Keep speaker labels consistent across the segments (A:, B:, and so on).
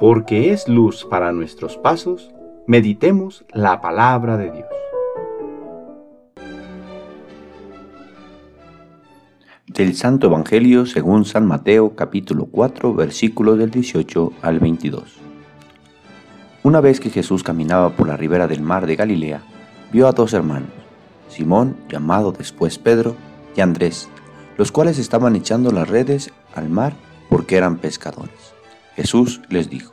A: porque es luz para nuestros pasos, meditemos la palabra de Dios.
B: Del Santo Evangelio según San Mateo capítulo 4 versículos del 18 al 22. Una vez que Jesús caminaba por la ribera del mar de Galilea, vio a dos hermanos, Simón, llamado después Pedro, y Andrés, los cuales estaban echando las redes al mar porque eran pescadores. Jesús les dijo,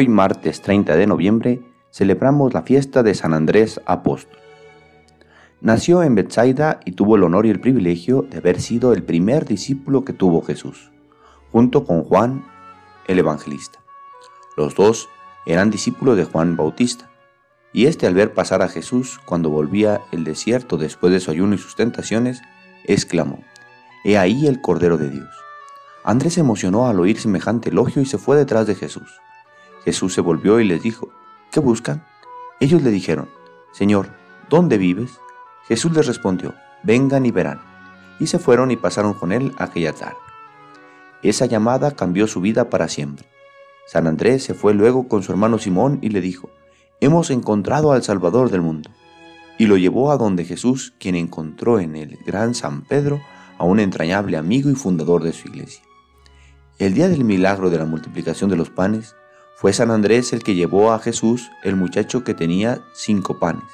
B: Hoy, martes 30 de noviembre, celebramos la fiesta de San Andrés Apóstol. Nació en Bethsaida y tuvo el honor y el privilegio de haber sido el primer discípulo que tuvo Jesús, junto con Juan el Evangelista. Los dos eran discípulos de Juan Bautista, y este al ver pasar a Jesús cuando volvía el desierto después de su ayuno y sus tentaciones, exclamó, He ahí el Cordero de Dios. Andrés se emocionó al oír semejante elogio y se fue detrás de Jesús. Jesús se volvió y les dijo, ¿qué buscan? Ellos le dijeron, Señor, ¿dónde vives? Jesús les respondió, vengan y verán. Y se fueron y pasaron con él aquella tarde. Esa llamada cambió su vida para siempre. San Andrés se fue luego con su hermano Simón y le dijo, hemos encontrado al Salvador del mundo. Y lo llevó a donde Jesús, quien encontró en el gran San Pedro a un entrañable amigo y fundador de su iglesia. El día del milagro de la multiplicación de los panes, fue San Andrés el que llevó a Jesús el muchacho que tenía cinco panes.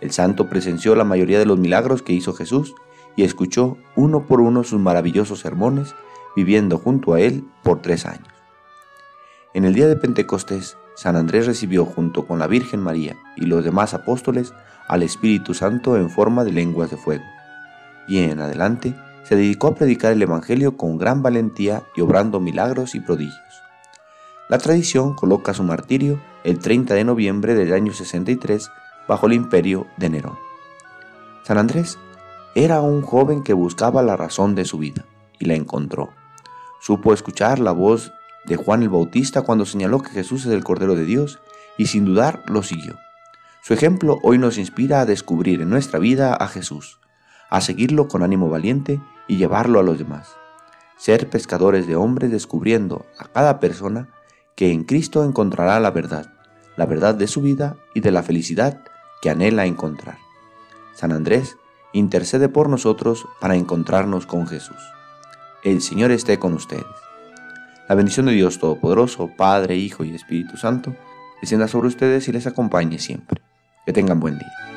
B: El santo presenció la mayoría de los milagros que hizo Jesús y escuchó uno por uno sus maravillosos sermones, viviendo junto a él por tres años. En el día de Pentecostés, San Andrés recibió junto con la Virgen María y los demás apóstoles al Espíritu Santo en forma de lenguas de fuego, y en adelante se dedicó a predicar el Evangelio con gran valentía y obrando milagros y prodigios. La tradición coloca su martirio el 30 de noviembre del año 63 bajo el imperio de Nerón. San Andrés era un joven que buscaba la razón de su vida y la encontró. Supo escuchar la voz de Juan el Bautista cuando señaló que Jesús es el Cordero de Dios y sin dudar lo siguió. Su ejemplo hoy nos inspira a descubrir en nuestra vida a Jesús, a seguirlo con ánimo valiente y llevarlo a los demás. Ser pescadores de hombres descubriendo a cada persona que en Cristo encontrará la verdad, la verdad de su vida y de la felicidad que anhela encontrar. San Andrés intercede por nosotros para encontrarnos con Jesús. El Señor esté con ustedes. La bendición de Dios Todopoderoso, Padre, Hijo y Espíritu Santo, descienda sobre ustedes y les acompañe siempre. Que tengan buen día.